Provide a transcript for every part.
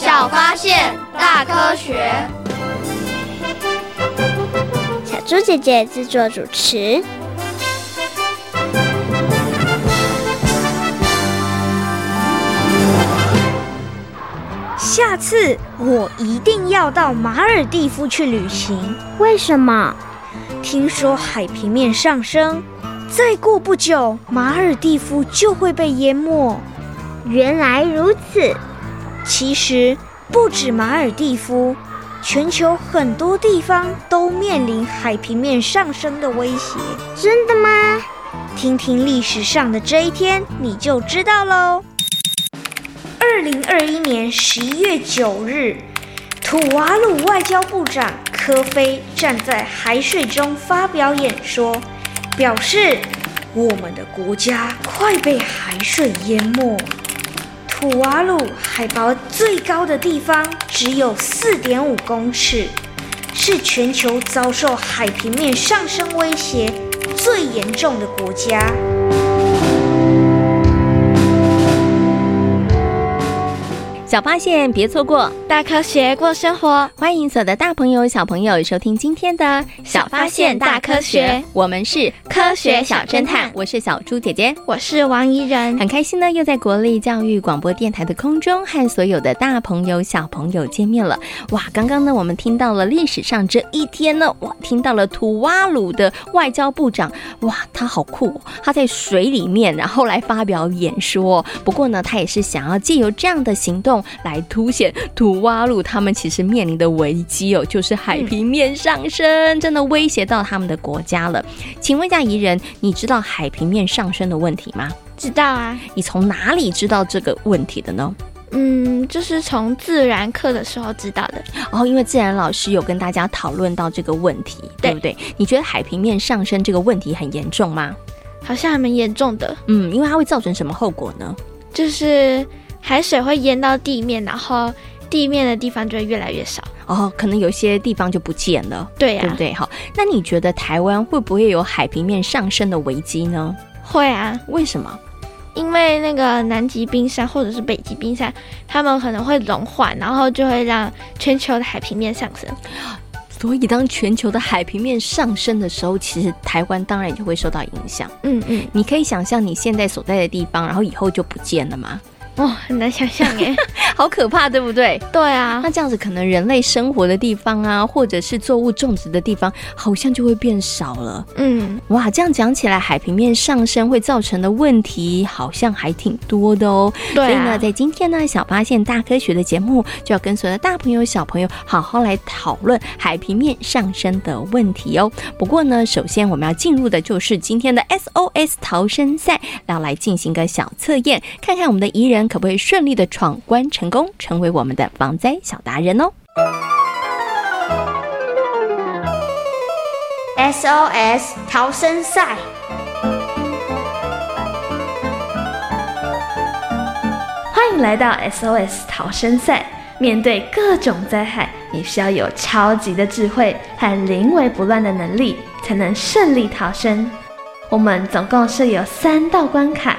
小发现，大科学。小猪姐姐制作主持。下次我一定要到马尔蒂夫去旅行。为什么？听说海平面上升，再过不久，马尔蒂夫就会被淹没。原来如此。其实不止马尔蒂夫，全球很多地方都面临海平面上升的威胁。真的吗？听听历史上的这一天，你就知道喽。二零二一年十一月九日，土瓦鲁外交部长科菲站在海水中发表演说，表示我们的国家快被海水淹没。普瓦鲁海拔最高的地方只有四点五公尺，是全球遭受海平面上升威胁最严重的国家。小发现，别错过；大科学，过生活。欢迎所有的大朋友、小朋友收听今天的《小发现大科学》。我们是科学小侦探，我是小猪姐姐，我是王怡人。很开心呢，又在国立教育广播电台的空中和所有的大朋友、小朋友见面了。哇，刚刚呢，我们听到了历史上这一天呢，哇，听到了土瓦鲁的外交部长，哇，他好酷哦，他在水里面，然后来发表演说。不过呢，他也是想要借由这样的行动。来凸显土瓦鲁他们其实面临的危机哦，就是海平面上升，嗯、真的威胁到他们的国家了。请问一下怡人，你知道海平面上升的问题吗？知道啊。你从哪里知道这个问题的呢？嗯，就是从自然课的时候知道的。哦，因为自然老师有跟大家讨论到这个问题，对，对不对？你觉得海平面上升这个问题很严重吗？好像还蛮严重的。嗯，因为它会造成什么后果呢？就是。海水会淹到地面，然后地面的地方就会越来越少哦，可能有些地方就不见了，对呀、啊，对不对？好，那你觉得台湾会不会有海平面上升的危机呢？会啊，为什么？因为那个南极冰山或者是北极冰山，它们可能会融化，然后就会让全球的海平面上升。所以，当全球的海平面上升的时候，其实台湾当然就会受到影响。嗯嗯，你可以想象你现在所在的地方，然后以后就不见了吗？哦，很难想象耶，好可怕，对不对？对啊，那这样子可能人类生活的地方啊，或者是作物种植的地方，好像就会变少了。嗯，哇，这样讲起来，海平面上升会造成的问题好像还挺多的哦。对啊，所以呢，在今天呢，小发现大科学的节目就要跟所有的大朋友、小朋友好好来讨论海平面上升的问题哦。不过呢，首先我们要进入的就是今天的 SOS 逃生赛，要来进行个小测验，看看我们的宜人。可不可以顺利的闯关成功，成为我们的防灾小达人哦！SOS 逃生赛，欢迎来到 SOS 逃生赛。面对各种灾害，你需要有超级的智慧和临危不乱的能力，才能顺利逃生。我们总共设有三道关卡。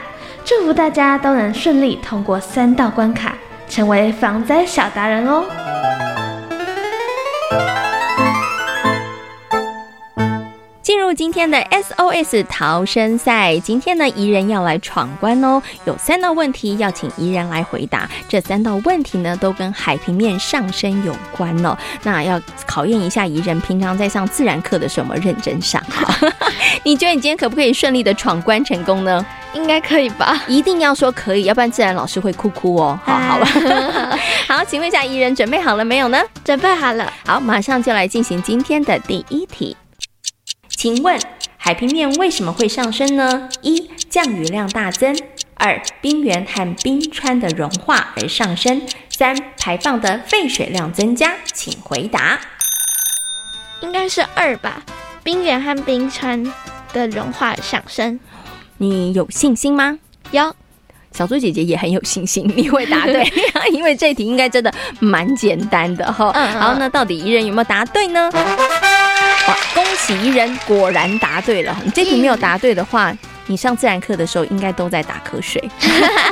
祝福大家都能顺利通过三道关卡，成为防灾小达人哦！今天的 SOS 逃生赛，今天呢，怡人要来闯关哦。有三道问题要请怡人来回答，这三道问题呢，都跟海平面上升有关哦。那要考验一下怡人，平常在上自然课的时候有没有认真上？你觉得你今天可不可以顺利的闯关成功呢？应该可以吧？一定要说可以，要不然自然老师会哭哭哦。好好了，好，请问一下怡人准备好了没有呢？准备好了。好，马上就来进行今天的第一题。请问海平面为什么会上升呢？一、降雨量大增；二、冰原和冰川的融化而上升；三排放的废水量增加，请回答。应该是二吧，冰原和冰川的融化上升。你有信心吗？有。小猪姐姐也很有信心，你会答对，因为这题应该真的蛮简单的哈。嗯，然后呢，到底一人有没有答对呢？哇，恭喜一人，果然答对了。你这题没有答对的话，你上自然课的时候应该都在打瞌睡。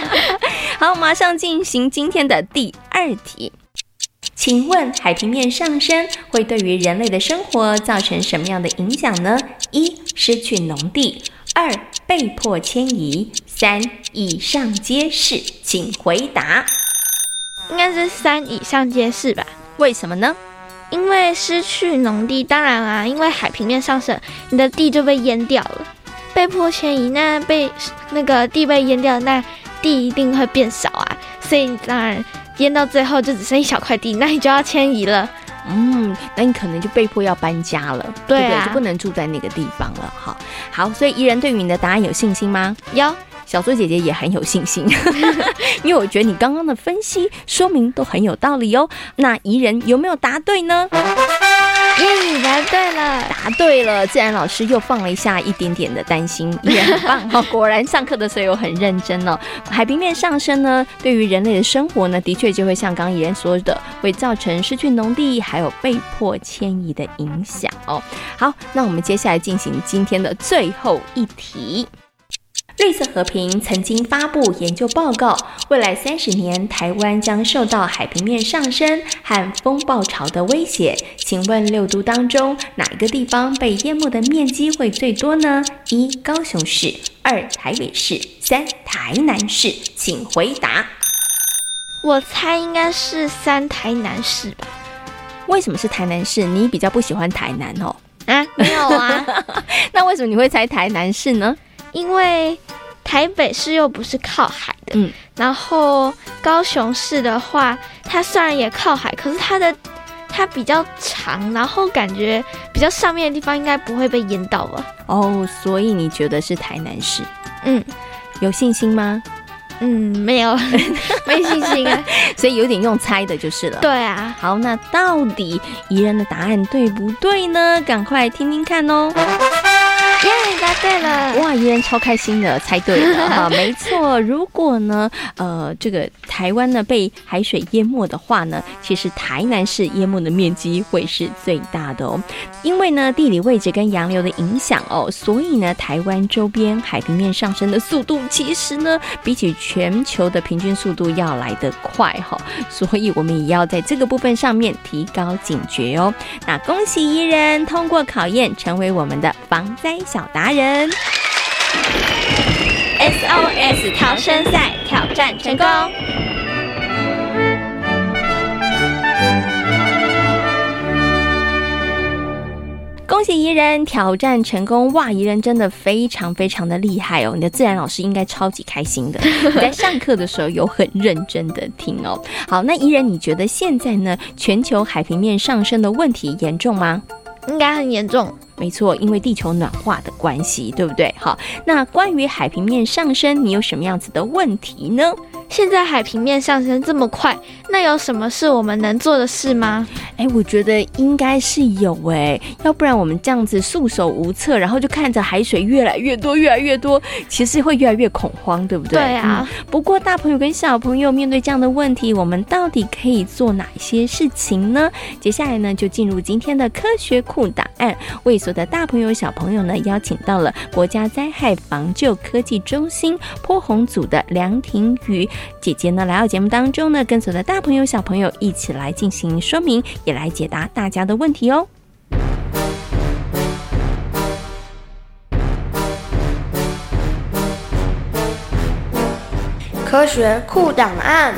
好，马上进行今天的第二题。请问海平面上升会对于人类的生活造成什么样的影响呢？一、失去农地；二、被迫迁移；三、以上皆是。请回答。应该是三以上皆是吧？为什么呢？因为失去农地，当然啊，因为海平面上升，你的地就被淹掉了。被迫迁移，那被那个地被淹掉，那地一定会变少啊，所以当然。淹到最后就只剩一小块地，那你就要迁移了。嗯，那你可能就被迫要搬家了，对不对？就不能住在那个地方了。好，好，所以宜人对于你的答案有信心吗？有，小苏姐姐也很有信心，因为我觉得你刚刚的分析说明都很有道理哦。那怡人有没有答对呢？耶，答对了，答对了！自然老师又放了一下一点点的担心，也很棒哈、哦。果然上课的时候很认真哦。海平面上升呢，对于人类的生活呢，的确就会像刚刚宜人说的，会造成失去农地，还有被迫迁移的影响哦。好，那我们接下来进行今天的最后一题。绿色和平曾经发布研究报告，未来三十年台湾将受到海平面上升和风暴潮的威胁。请问六都当中哪一个地方被淹没的面积会最多呢？一高雄市，二台北市，三台南市，请回答。我猜应该是三台南市吧？为什么是台南市？你比较不喜欢台南哦？啊，没有啊。那为什么你会猜台南市呢？因为台北市又不是靠海的，嗯，然后高雄市的话，它虽然也靠海，可是它的它比较长，然后感觉比较上面的地方应该不会被淹到吧？哦，所以你觉得是台南市？嗯，有信心吗？嗯，没有，没信心啊，所以有点用猜的就是了。对啊，好，那到底宜人的答案对不对呢？赶快听听看哦。耶答对了！哇，宜人超开心的，猜对了哈，没错。如果呢，呃，这个台湾呢被海水淹没的话呢，其实台南市淹没的面积会是最大的哦。因为呢地理位置跟洋流的影响哦，所以呢台湾周边海平面上升的速度其实呢比起全球的平均速度要来得快哈，所以我们也要在这个部分上面提高警觉哦。那恭喜宜人通过考验，成为我们的防灾小达人，SOS 逃生赛挑战成功。恭喜怡人挑战成功！哇，怡人真的非常非常的厉害哦！你的自然老师应该超级开心的，你 在上课的时候有很认真的听哦。好，那怡人，你觉得现在呢，全球海平面上升的问题严重吗？应该很严重。没错，因为地球暖化的关系，对不对？好，那关于海平面上升，你有什么样子的问题呢？现在海平面上升这么快，那有什么是我们能做的事吗？哎，我觉得应该是有哎，要不然我们这样子束手无策，然后就看着海水越来越多，越来越多，其实会越来越恐慌，对不对？对啊。嗯，不过大朋友跟小朋友面对这样的问题，我们到底可以做哪些事情呢？接下来呢，就进入今天的科学库档案，为所有的大朋友小朋友呢，邀请到了国家灾害防救科技中心坡红组的梁庭瑜。姐姐呢，来到节目当中呢，跟随的大朋友小朋友一起来进行说明，也来解答大家的问题哦。科学酷档案。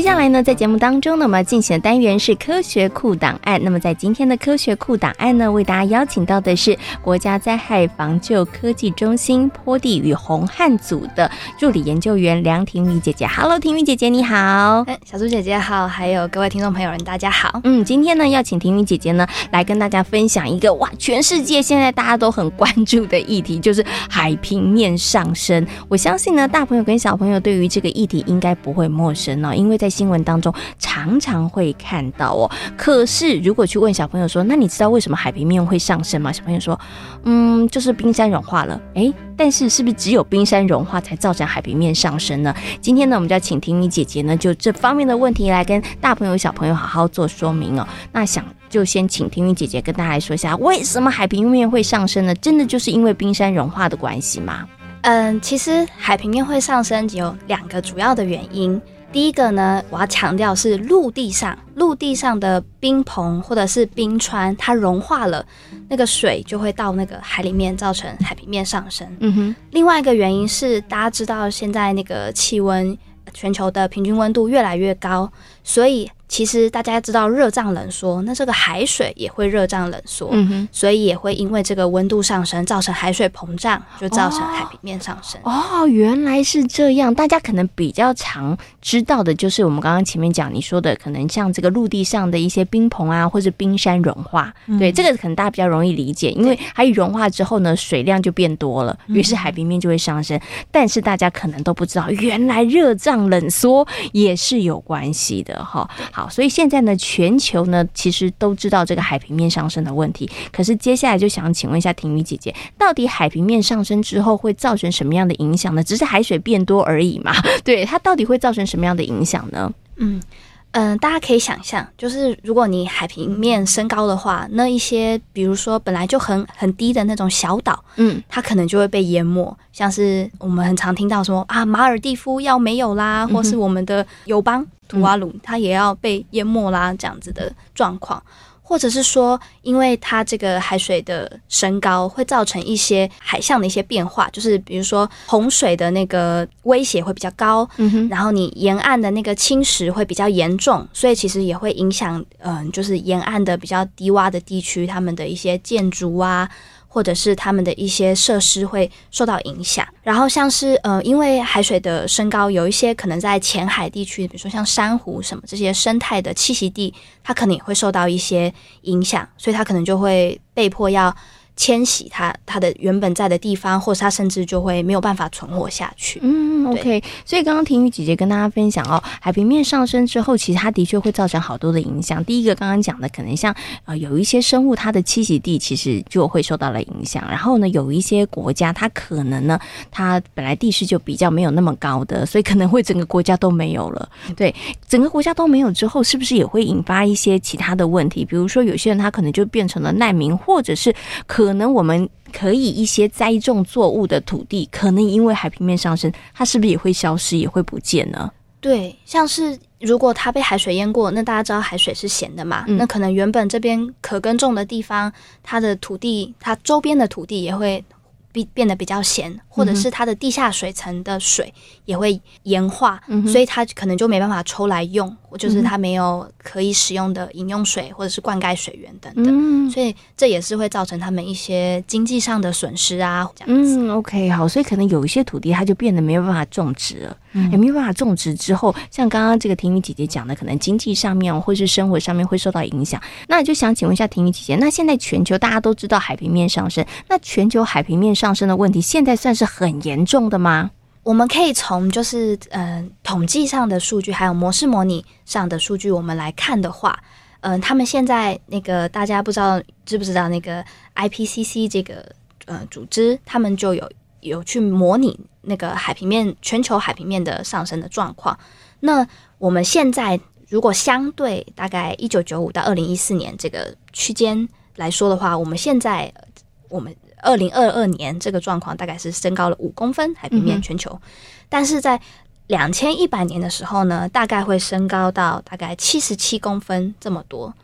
接下来呢，在节目当中呢，我们要进行的单元是科学库档案。那么在今天的科学库档案呢，为大家邀请到的是国家灾害防救科技中心坡地与洪旱组的助理研究员梁婷宇姐姐。Hello，婷宇姐姐你好。哎，小猪姐姐好，还有各位听众朋友们，大家好。嗯，今天呢，要请婷宇姐姐呢来跟大家分享一个哇，全世界现在大家都很关注的议题，就是海平面上升。我相信呢，大朋友跟小朋友对于这个议题应该不会陌生哦，因为在新闻当中常常会看到哦。可是如果去问小朋友说，那你知道为什么海平面会上升吗？小朋友说，嗯，就是冰山融化了。诶，但是是不是只有冰山融化才造成海平面上升呢？今天呢，我们就要请婷宇姐姐呢，就这方面的问题来跟大朋友小朋友好好做说明哦。那想就先请婷宇姐姐跟大家来说一下，为什么海平面会上升呢？真的就是因为冰山融化的关系吗？嗯，其实海平面会上升有两个主要的原因。第一个呢，我要强调是陆地上，陆地上的冰棚或者是冰川，它融化了，那个水就会到那个海里面，造成海平面上升。嗯哼。另外一个原因是，大家知道现在那个气温，全球的平均温度越来越高，所以。其实大家知道热胀冷缩，那这个海水也会热胀冷缩，嗯哼，所以也会因为这个温度上升，造成海水膨胀，就造成海平面上升。哦，哦，原来是这样。大家可能比较常知道的就是我们刚刚前面讲你说的，可能像这个陆地上的一些冰棚啊，或者冰山融化。嗯、对，这个可能大家比较容易理解，因为它一融化之后呢，水量就变多了，于是海平面就会上升。嗯、但是大家可能都不知道，原来热胀冷缩也是有关系的哈。好，所以现在呢，全球呢其实都知道这个海平面上升的问题。可是接下来就想请问一下婷雨姐姐，到底海平面上升之后会造成什么样的影响呢？只是海水变多而已嘛？对，它到底会造成什么样的影响呢？嗯嗯、呃，大家可以想象，就是如果你海平面升高的话，那一些比如说本来就很很低的那种小岛，嗯，它可能就会被淹没。像是我们很常听到说啊，马尔蒂夫要没有啦，或是我们的友邦。图瓦鲁，它也要被淹没啦，这样子的状况，或者是说，因为它这个海水的升高会造成一些海象的一些变化，就是比如说洪水的那个威胁会比较高，嗯哼，然后你沿岸的那个侵蚀会比较严重，所以其实也会影响，嗯、呃，就是沿岸的比较低洼的地区，他们的一些建筑啊。或者是他们的一些设施会受到影响，然后像是呃，因为海水的升高，有一些可能在浅海地区，比如说像珊瑚什么这些生态的栖息地，它可能也会受到一些影响，所以它可能就会被迫要。迁徙它它的原本在的地方，或是它甚至就会没有办法存活下去。嗯，OK。所以刚刚婷宇姐姐跟大家分享哦，海平面上升之后，其实它的确会造成好多的影响。第一个刚刚讲的，可能像呃有一些生物，它的栖息地其实就会受到了影响。然后呢，有一些国家，它可能呢，它本来地势就比较没有那么高的，所以可能会整个国家都没有了。对，整个国家都没有之后，是不是也会引发一些其他的问题？比如说，有些人他可能就变成了难民，或者是可可能我们可以一些栽种作物的土地，可能因为海平面上升，它是不是也会消失，也会不见呢？对，像是如果它被海水淹过，那大家知道海水是咸的嘛？嗯、那可能原本这边可耕种的地方，它的土地，它周边的土地也会。变变得比较咸，或者是它的地下水层的水也会盐化，嗯、所以它可能就没办法抽来用，或就是它没有可以使用的饮用水或者是灌溉水源等等，嗯、所以这也是会造成他们一些经济上的损失啊。这样子。嗯，OK，好，所以可能有一些土地它就变得没有办法种植了，也、嗯、没有办法种植之后，像刚刚这个婷雨姐姐讲的，可能经济上面或是生活上面会受到影响。那就想请问一下婷雨姐姐，那现在全球大家都知道海平面上升，那全球海平面上升的问题，现在算是很严重的吗？我们可以从就是呃统计上的数据，还有模式模拟上的数据，我们来看的话，嗯、呃，他们现在那个大家不知道知不知道那个 IPCC 这个呃组织，他们就有有去模拟那个海平面全球海平面的上升的状况。那我们现在如果相对大概一九九五到二零一四年这个区间来说的话，我们现在我们。二零二二年这个状况大概是升高了五公分海平面全球，嗯、但是在两千一百年的时候呢，大概会升高到大概七十七公分这么多。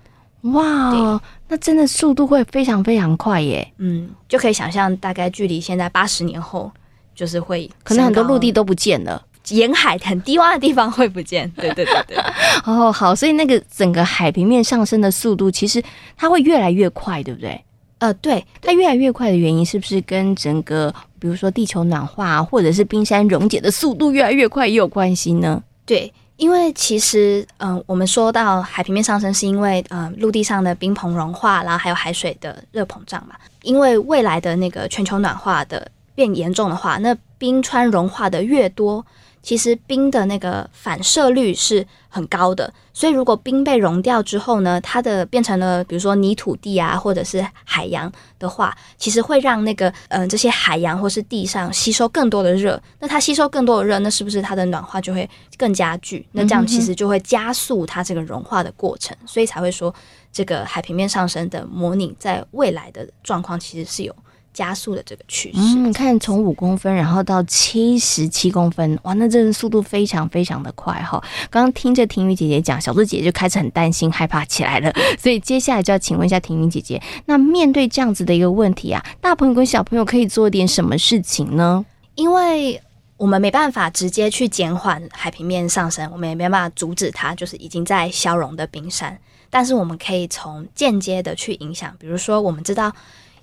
哇，对那真的速度会非常非常快耶！嗯，就可以想象大概距离现在八十年后就是会可能很多陆地都不见了。沿海很低洼的地方会不见。对对对对。哦，好，所以那个整个海平面上升的速度，其实它会越来越快，对不对？呃，对，它越来越快的原因，是不是跟整个比如说地球暖化，或者是冰山溶解的速度越来越快也有关系呢？对。因为其实，嗯、我们说到海平面上升，是因为，嗯、陆地上的冰棚融化，然后还有海水的热膨胀嘛。因为未来的那个全球暖化的变严重的话，那冰川融化的越多。其实冰的那个反射率是很高的，所以如果冰被融掉之后呢，它的变成了比如说泥土地啊，或者是海洋的话，其实会让那个嗯、呃、这些海洋或是地上吸收更多的热。那它吸收更多的热，那是不是它的暖化就会更加剧？那这样其实就会加速它这个融化的过程，所以才会说这个海平面上升的模拟在未来的状况其实是有。加速的这个趋势，嗯，看从五公分，然后到七十七公分，哇，那这个速度非常非常的快哈。刚刚听着婷雨姐姐讲，小猪姐姐就开始很担心、害怕起来了。所以接下来就要请问一下婷雨姐姐，那面对这样子的一个问题啊，大朋友跟小朋友可以做点什么事情呢？因为我们没办法直接去减缓海平面上升，我们也没办法阻止它，就是已经在消融的冰山。但是我们可以从间接的去影响，比如说我们知道，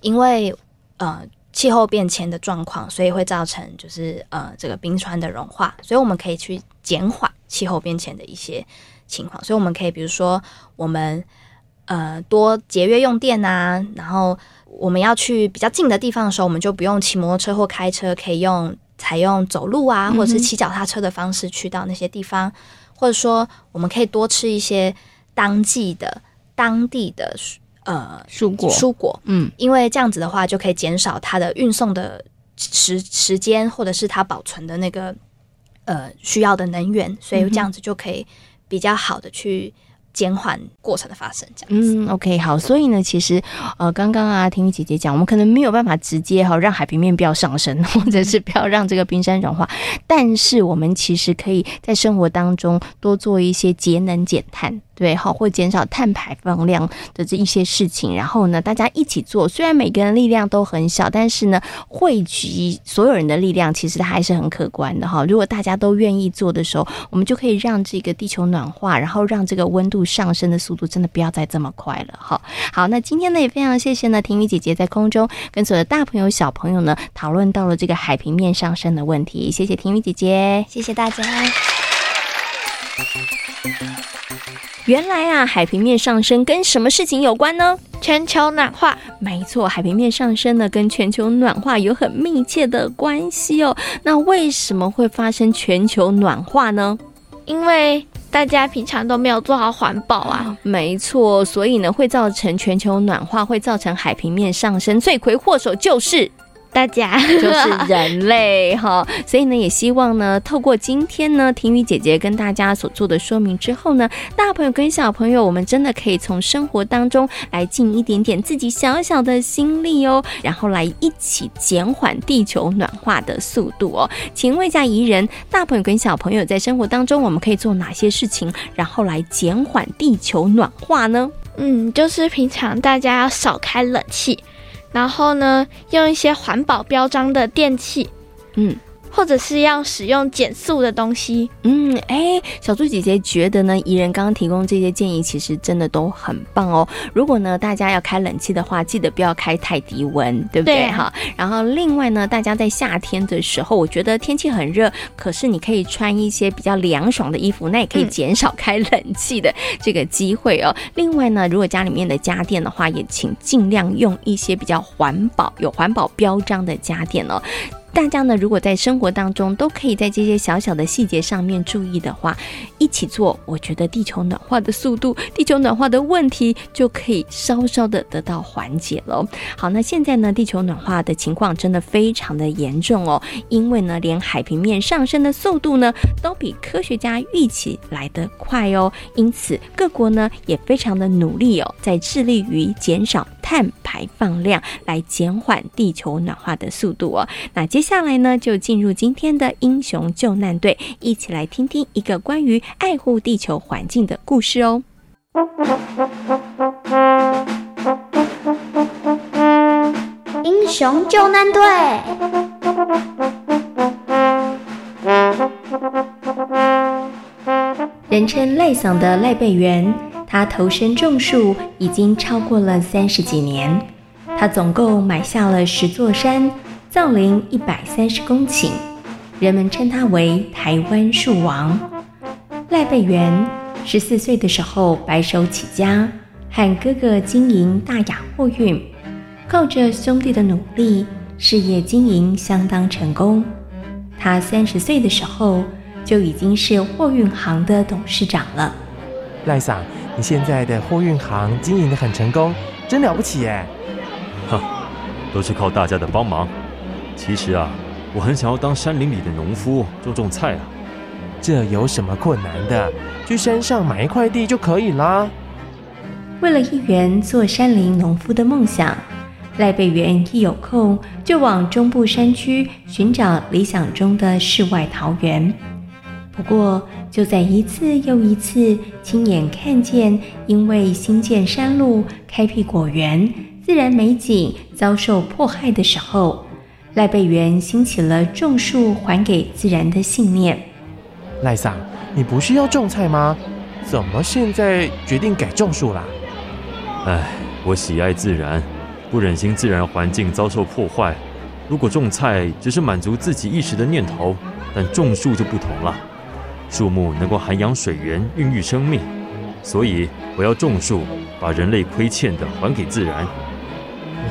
因为呃，气候变迁的状况，所以会造成就是呃这个冰川的融化，所以我们可以去减缓气候变迁的一些情况。所以我们可以比如说，我们呃多节约用电啊，然后我们要去比较近的地方的时候，我们就不用骑摩托车或开车，可以用采用走路啊，或者是骑脚踏车的方式去到那些地方，嗯、或者说我们可以多吃一些当季的当地的。呃，蔬果，蔬果，嗯，因为这样子的话，就可以减少它的运送的时时间，或者是它保存的那个呃需要的能源，所以这样子就可以比较好的去。减缓过程的发生，这样子。嗯，OK，好。所以呢，其实呃，刚刚啊，婷雨姐姐讲，我们可能没有办法直接哈让海平面不要上升，或者是不要让这个冰山融化，但是我们其实可以在生活当中多做一些节能减碳，对，好，或减少碳排放量的这一些事情。然后呢，大家一起做，虽然每个人力量都很小，但是呢，汇集所有人的力量，其实它还是很可观的哈。如果大家都愿意做的时候，我们就可以让这个地球暖化，然后让这个温度。上升的速度真的不要再这么快了哈。好，那今天呢也非常谢谢呢婷雨姐姐在空中跟所有的大朋友小朋友呢讨论到了这个海平面上升的问题，谢谢婷雨姐姐，谢谢大家。原来啊，海平面上升跟什么事情有关呢？全球暖化。没错，海平面上升呢跟全球暖化有很密切的关系哦。那为什么会发生全球暖化呢？因为大家平常都没有做好环保啊，没错，所以呢会造成全球暖化，会造成海平面上升，罪魁祸首就是。大家就是人类哈，所以呢，也希望呢，透过今天呢，婷雨姐姐跟大家所做的说明之后呢，大朋友跟小朋友，我们真的可以从生活当中来尽一点点自己小小的心力哦，然后来一起减缓地球暖化的速度哦。请问一下怡人，大朋友跟小朋友在生活当中，我们可以做哪些事情，然后来减缓地球暖化呢？嗯，就是平常大家要少开冷气。然后呢，用一些环保标章的电器，嗯。或者是要使用减速的东西。嗯，哎，小猪姐姐觉得呢，怡人刚刚提供这些建议，其实真的都很棒哦。如果呢，大家要开冷气的话，记得不要开太低温，对不对？哈、啊。然后另外呢，大家在夏天的时候，我觉得天气很热，可是你可以穿一些比较凉爽的衣服，那也可以减少开冷气的这个机会哦。嗯、另外呢，如果家里面的家电的话，也请尽量用一些比较环保、有环保标章的家电哦。大家呢，如果在生活当中都可以在这些小小的细节上面注意的话，一起做，我觉得地球暖化的速度、地球暖化的问题就可以稍稍的得到缓解了。好，那现在呢，地球暖化的情况真的非常的严重哦，因为呢，连海平面上升的速度呢，都比科学家预期来得快哦。因此，各国呢也非常的努力哦，在致力于减少碳排放量，来减缓地球暖化的速度哦。那接。下来呢，就进入今天的英雄救难队，一起来听听一个关于爱护地球环境的故事哦。英雄救难队。人称赖嗓的赖贝元，他投身种树已经超过了三十几年。他总共买下了十座山，造林一百三十公顷，人们称他为台湾树王。赖贝元十四岁的时候白手起家，和哥哥经营大雅货运，靠着兄弟的努力，事业经营相当成功。他三十岁的时候就已经是货运行的董事长了。赖桑，你现在的货运行经营得很成功，真了不起耶！哼，都是靠大家的帮忙。其实啊，我很想要当山林里的农夫，种种菜啊。这有什么困难的？去山上买一块地就可以啦。为了一圆做山林农夫的梦想，赖贝元一有空就往中部山区寻找理想中的世外桃源。不过，就在一次又一次亲眼看见因为新建山路、开辟果园，自然美景遭受迫害的时候，赖贝元兴起了种树还给自然的信念。赖桑，你不是要种菜吗？怎么现在决定改种树啦？哎，我喜爱自然，不忍心自然环境遭受破坏。如果种菜只是满足自己一时的念头，但种树就不同了。树木能够涵养水源，孕育生命，所以我要种树，把人类亏欠的还给自然。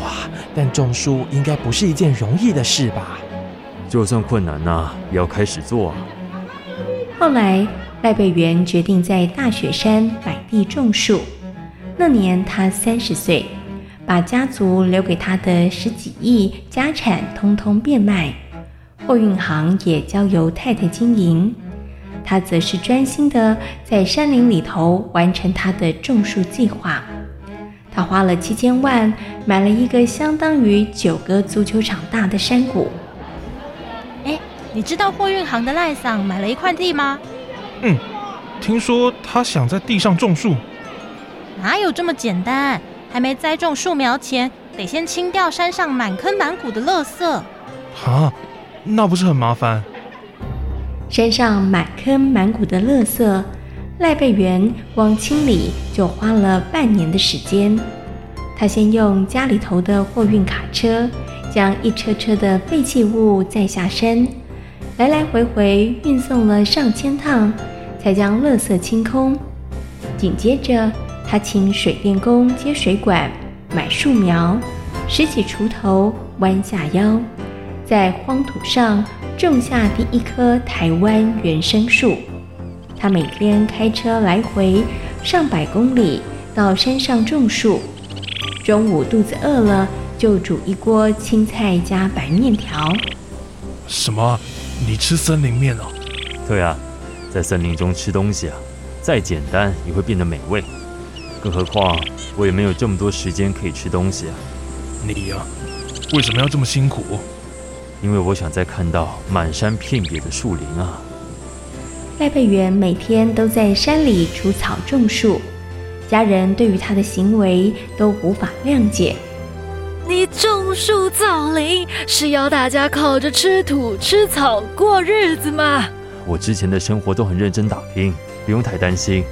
哇！但种树应该不是一件容易的事吧？就算困难呐，也要开始做啊。后来，赖北元决定在大雪山买地种树。那年他三十岁，把家族留给他的十几亿家产通通变卖，货运行也交由太太经营。他则是专心的在山林里头完成他的种树计划。他花了七千万买了一个相当于九个足球场大的山谷。哎，你知道货运行的赖桑买了一块地吗？嗯，听说他想在地上种树。哪有这么简单？还没栽种树苗前，得先清掉山上满坑满谷的垃圾。啊，那不是很麻烦？山上满坑满谷的垃圾。赖贝元光清理就花了半年的时间。他先用家里头的货运卡车，将一车车的废弃物载下山，来来回回运送了上千趟，才将垃圾清空。紧接着，他请水电工接水管，买树苗，拾起锄头，弯下腰，在荒土上种下第一棵台湾原生树。他每天开车来回上百公里到山上种树，中午肚子饿了就煮一锅青菜加白面条。什么？你吃森林面哦？对啊，在森林中吃东西啊，再简单也会变得美味。更何况我也没有这么多时间可以吃东西啊。你呀，为什么要这么辛苦？因为我想再看到满山遍野的树林啊。赖佩元每天都在山里除草种树，家人对于他的行为都无法谅解。你种树造林是要大家靠着吃土吃草过日子吗？我之前的生活都很认真打拼，不用太担心。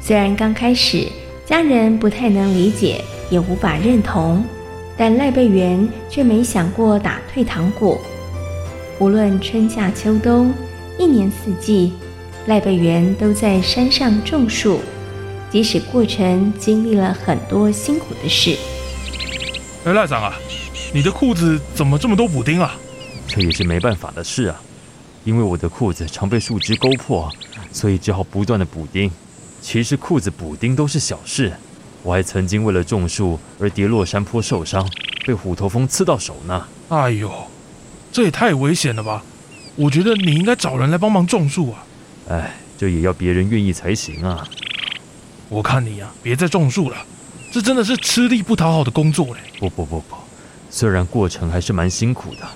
虽然刚开始家人不太能理解，也无法认同，但赖贝元却没想过打退堂鼓。无论春夏秋冬，一年四季。赖贝元都在山上种树，即使过程经历了很多辛苦的事。哎，赖桑啊，你的裤子怎么这么多补丁啊？这也是没办法的事啊，因为我的裤子常被树枝勾破，所以只好不断的补丁。其实裤子补丁都是小事，我还曾经为了种树而跌落山坡受伤，被虎头蜂刺到手呢。哎呦，这也太危险了吧！我觉得你应该找人来帮忙种树啊。哎，这也要别人愿意才行啊！我看你呀、啊，别再种树了，这真的是吃力不讨好的工作嘞。不不不不，虽然过程还是蛮辛苦的，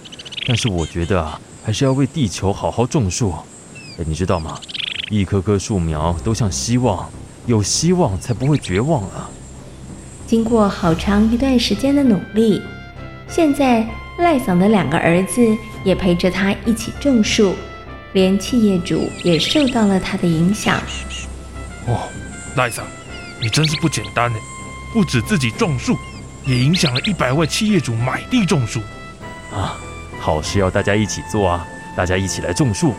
但是我觉得啊，还是要为地球好好种树。哎，你知道吗？一棵棵树苗都像希望，有希望才不会绝望啊！经过好长一段时间的努力，现在赖桑的两个儿子也陪着他一起种树。连企业主也受到了他的影响。哦，赖桑，你真是不简单呢！不止自己种树，也影响了一百位企业主买地种树。啊，好事要大家一起做啊！大家一起来种树嘛。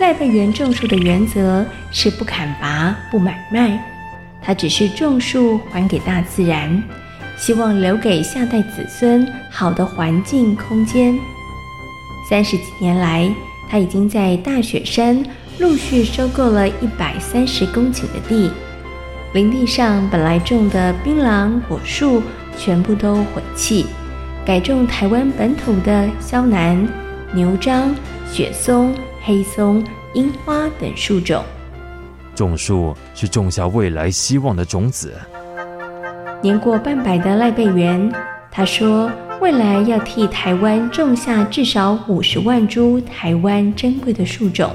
赖贝园种树的原则是不砍伐、不买卖，他只是种树还给大自然，希望留给下代子孙好的环境空间。三十几年来，他已经在大雪山陆续收购了一百三十公顷的地，林地上本来种的槟榔果树全部都毁弃，改种台湾本土的肖楠、牛樟、雪松、黑松、樱花等树种。种树是种下未来希望的种子。年过半百的赖贝原，他说。未来要替台湾种下至少五十万株台湾珍贵的树种，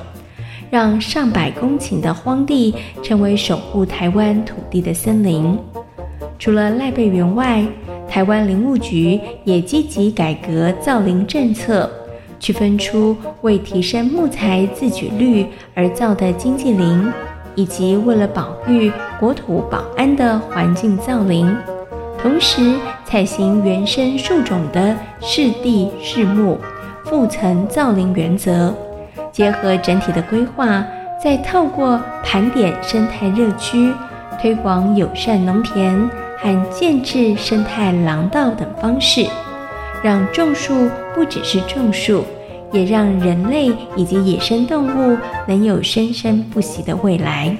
让上百公顷的荒地成为守护台湾土地的森林。除了赖贝原外，台湾林务局也积极改革造林政策，区分出为提升木材自给率而造的经济林，以及为了保育国土保安的环境造林。同时，采行原生树种的适地适木、复层造林原则，结合整体的规划，再透过盘点生态热区、推广友善农田和建置生态廊道等方式，让种树不只是种树，也让人类以及野生动物能有生生不息的未来。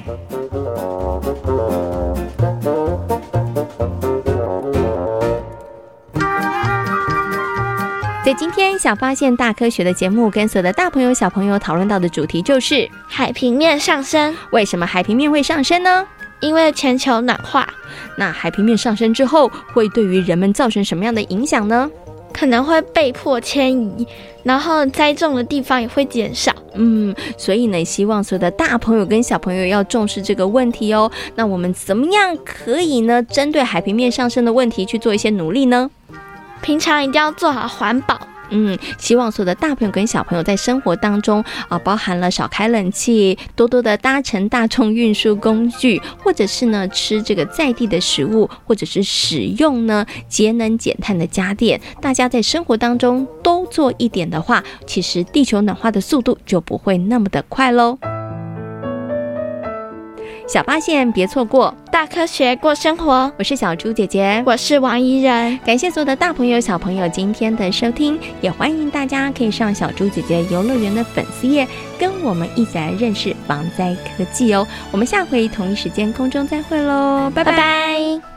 在今天小发现大科学的节目，跟所有的大朋友小朋友讨论到的主题就是海平面上升。为什么海平面会上升呢？因为全球暖化。那海平面上升之后，会对于人们造成什么样的影响呢？可能会被迫迁移，然后栽种的地方也会减少。嗯，所以呢，希望所有的大朋友跟小朋友要重视这个问题哦。那我们怎么样可以呢？针对海平面上升的问题去做一些努力呢？平常一定要做好环保。嗯，希望所有的大朋友跟小朋友在生活当中啊，包含了少开冷气，多多的搭乘大众运输工具，或者是呢吃这个在地的食物，或者是使用呢节能减碳的家电。大家在生活当中都做一点的话，其实地球暖化的速度就不会那么的快喽。小发现，别错过大科学过生活。我是小猪姐姐，我是王怡人。感谢所有的大朋友、小朋友今天的收听，也欢迎大家可以上小猪姐姐游乐园的粉丝页，跟我们一起来认识防灾科技哦。我们下回同一时间空中再会喽，拜拜。拜拜。